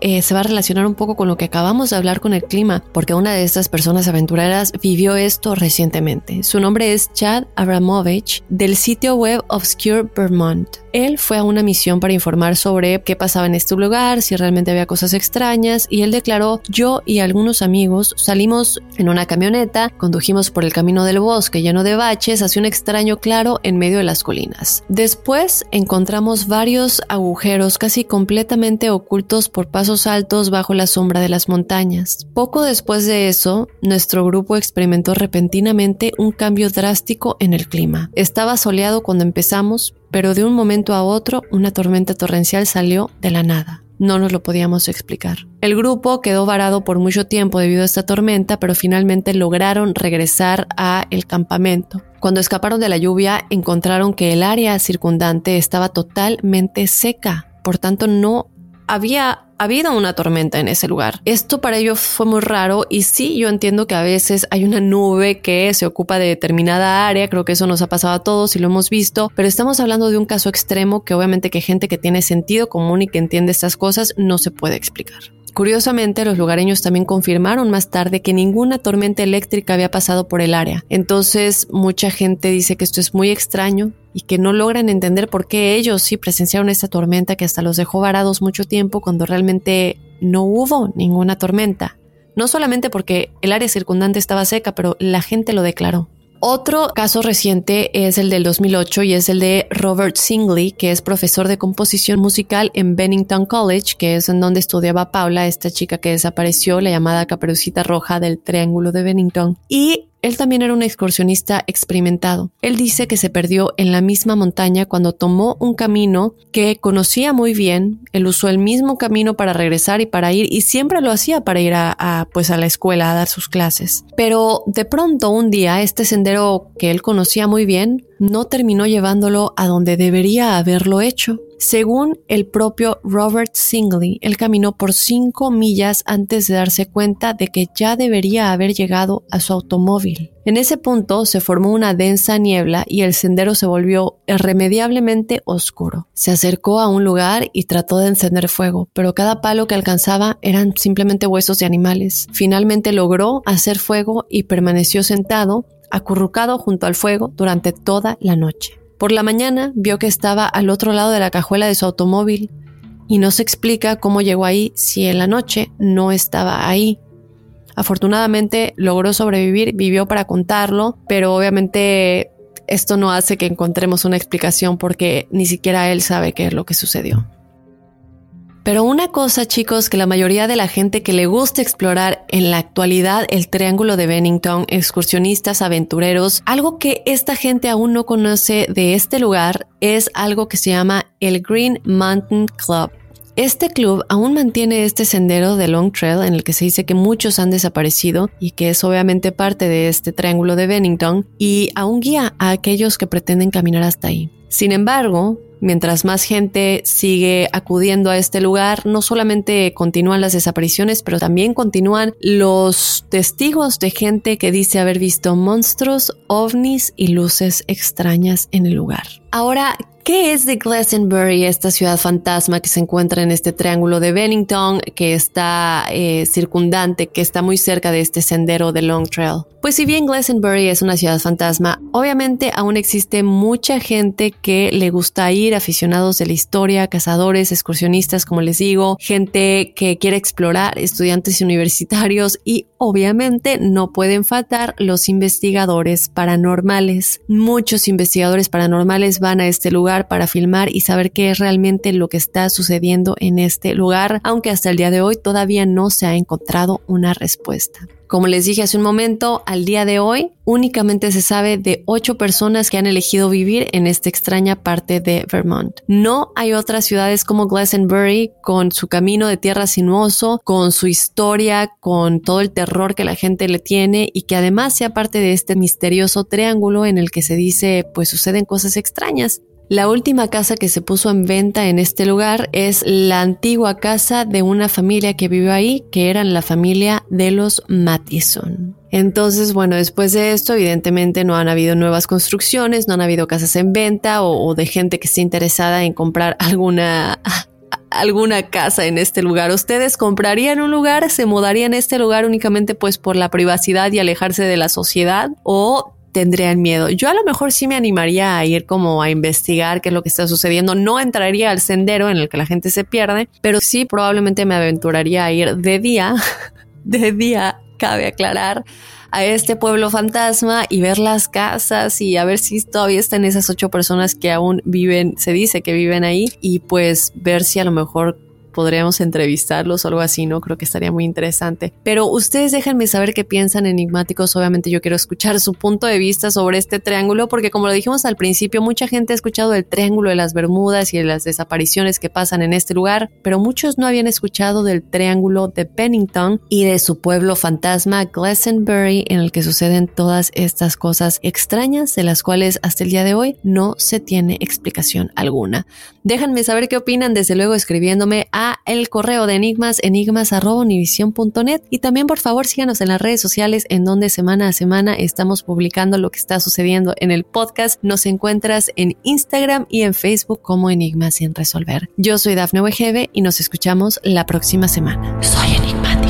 S1: eh, se va a relacionar un poco con lo que acabamos de hablar con el clima, porque una de estas personas aventureras vivió esto recientemente. Su nombre es Chad Abramovich del sitio web Obscure Vermont. Él fue a una misión para informar sobre qué pasaba en este lugar, si realmente había cosas extrañas, y él declaró, yo y algunos amigos salimos en una camioneta, condujimos por el camino del bosque lleno de baches hacia un extraño claro en medio de las colinas. Después encontramos varios agujeros casi completamente ocultos por pasos altos bajo la sombra de las montañas. Poco después de eso, nuestro grupo experimentó repentinamente un cambio drástico en el clima. Estaba soleado cuando empezamos, pero de un momento a otro una tormenta torrencial salió de la nada. No nos lo podíamos explicar. El grupo quedó varado por mucho tiempo debido a esta tormenta, pero finalmente lograron regresar a el campamento. Cuando escaparon de la lluvia, encontraron que el área circundante estaba totalmente seca, por tanto no había habido una tormenta en ese lugar. Esto para ellos fue muy raro y sí, yo entiendo que a veces hay una nube que se ocupa de determinada área, creo que eso nos ha pasado a todos y lo hemos visto, pero estamos hablando de un caso extremo que obviamente que gente que tiene sentido común y que entiende estas cosas no se puede explicar. Curiosamente, los lugareños también confirmaron más tarde que ninguna tormenta eléctrica había pasado por el área. Entonces, mucha gente dice que esto es muy extraño y que no logran entender por qué ellos sí presenciaron esta tormenta que hasta los dejó varados mucho tiempo cuando realmente no hubo ninguna tormenta. No solamente porque el área circundante estaba seca, pero la gente lo declaró. Otro caso reciente es el del 2008 y es el de Robert Singley, que es profesor de composición musical en Bennington College, que es en donde estudiaba Paula, esta chica que desapareció, la llamada caperucita roja del Triángulo de Bennington. Y él también era un excursionista experimentado. Él dice que se perdió en la misma montaña cuando tomó un camino que conocía muy bien. Él usó el mismo camino para regresar y para ir y siempre lo hacía para ir a, pues a la escuela a dar sus clases. Pero de pronto un día este sendero que él conocía muy bien no terminó llevándolo a donde debería haberlo hecho. Según el propio Robert Singley, él caminó por cinco millas antes de darse cuenta de que ya debería haber llegado a su automóvil. En ese punto se formó una densa niebla y el sendero se volvió irremediablemente oscuro. Se acercó a un lugar y trató de encender fuego, pero cada palo que alcanzaba eran simplemente huesos de animales. Finalmente logró hacer fuego y permaneció sentado, acurrucado junto al fuego durante toda la noche. Por la mañana vio que estaba al otro lado de la cajuela de su automóvil y no se explica cómo llegó ahí si en la noche no estaba ahí. Afortunadamente logró sobrevivir, vivió para contarlo, pero obviamente esto no hace que encontremos una explicación porque ni siquiera él sabe qué es lo que sucedió. Pero una cosa, chicos, que la mayoría de la gente que le gusta explorar en la actualidad el Triángulo de Bennington, excursionistas, aventureros, algo que esta gente aún no conoce de este lugar es algo que se llama el Green Mountain Club. Este club aún mantiene este sendero de Long Trail en el que se dice que muchos han desaparecido y que es obviamente parte de este triángulo de Bennington y aún guía a aquellos que pretenden caminar hasta ahí. Sin embargo, Mientras más gente sigue acudiendo a este lugar, no solamente continúan las desapariciones, pero también continúan los testigos de gente que dice haber visto monstruos, ovnis y luces extrañas en el lugar. Ahora, ¿Qué es de Glastonbury, esta ciudad fantasma que se encuentra en este triángulo de Bennington, que está eh, circundante, que está muy cerca de este sendero de Long Trail? Pues si bien Glastonbury es una ciudad fantasma, obviamente aún existe mucha gente que le gusta ir, aficionados de la historia, cazadores, excursionistas, como les digo, gente que quiere explorar, estudiantes universitarios y obviamente no pueden faltar los investigadores paranormales. Muchos investigadores paranormales van a este lugar para filmar y saber qué es realmente lo que está sucediendo en este lugar, aunque hasta el día de hoy todavía no se ha encontrado una respuesta. Como les dije hace un momento, al día de hoy únicamente se sabe de ocho personas que han elegido vivir en esta extraña parte de Vermont. No hay otras ciudades como Glastonbury con su camino de tierra sinuoso, con su historia, con todo el terror que la gente le tiene y que además sea parte de este misterioso triángulo en el que se dice pues suceden cosas extrañas. La última casa que se puso en venta en este lugar es la antigua casa de una familia que vivió ahí, que eran la familia de los Mattison. Entonces, bueno, después de esto, evidentemente no han habido nuevas construcciones, no han habido casas en venta o, de gente que esté interesada en comprar alguna alguna casa en este lugar. ¿Ustedes comprarían un lugar? ¿Se mudarían a este lugar únicamente pues por la privacidad y alejarse de la sociedad? ¿O tendrían miedo. Yo a lo mejor sí me animaría a ir como a investigar qué es lo que está sucediendo. No entraría al sendero en el que la gente se pierde, pero sí probablemente me aventuraría a ir de día, de día, cabe aclarar, a este pueblo fantasma y ver las casas y a ver si todavía están esas ocho personas que aún viven, se dice que viven ahí y pues ver si a lo mejor podríamos entrevistarlos o algo así, ¿no? Creo que estaría muy interesante. Pero ustedes déjenme saber qué piensan enigmáticos. Obviamente yo quiero escuchar su punto de vista sobre este triángulo porque como lo dijimos al principio, mucha gente ha escuchado del triángulo de las Bermudas y las desapariciones que pasan en este lugar, pero muchos no habían escuchado del triángulo de Pennington y de su pueblo fantasma Glastonbury en el que suceden todas estas cosas extrañas de las cuales hasta el día de hoy no se tiene explicación alguna. Déjenme saber qué opinan desde luego escribiéndome a el correo de enigmas enigmas.univision.net y también por favor síganos en las redes sociales en donde semana a semana estamos publicando lo que está sucediendo en el podcast. Nos encuentras en Instagram y en Facebook como Enigmas sin resolver. Yo soy Dafne Wegebe y nos escuchamos la próxima semana. Soy enigmático.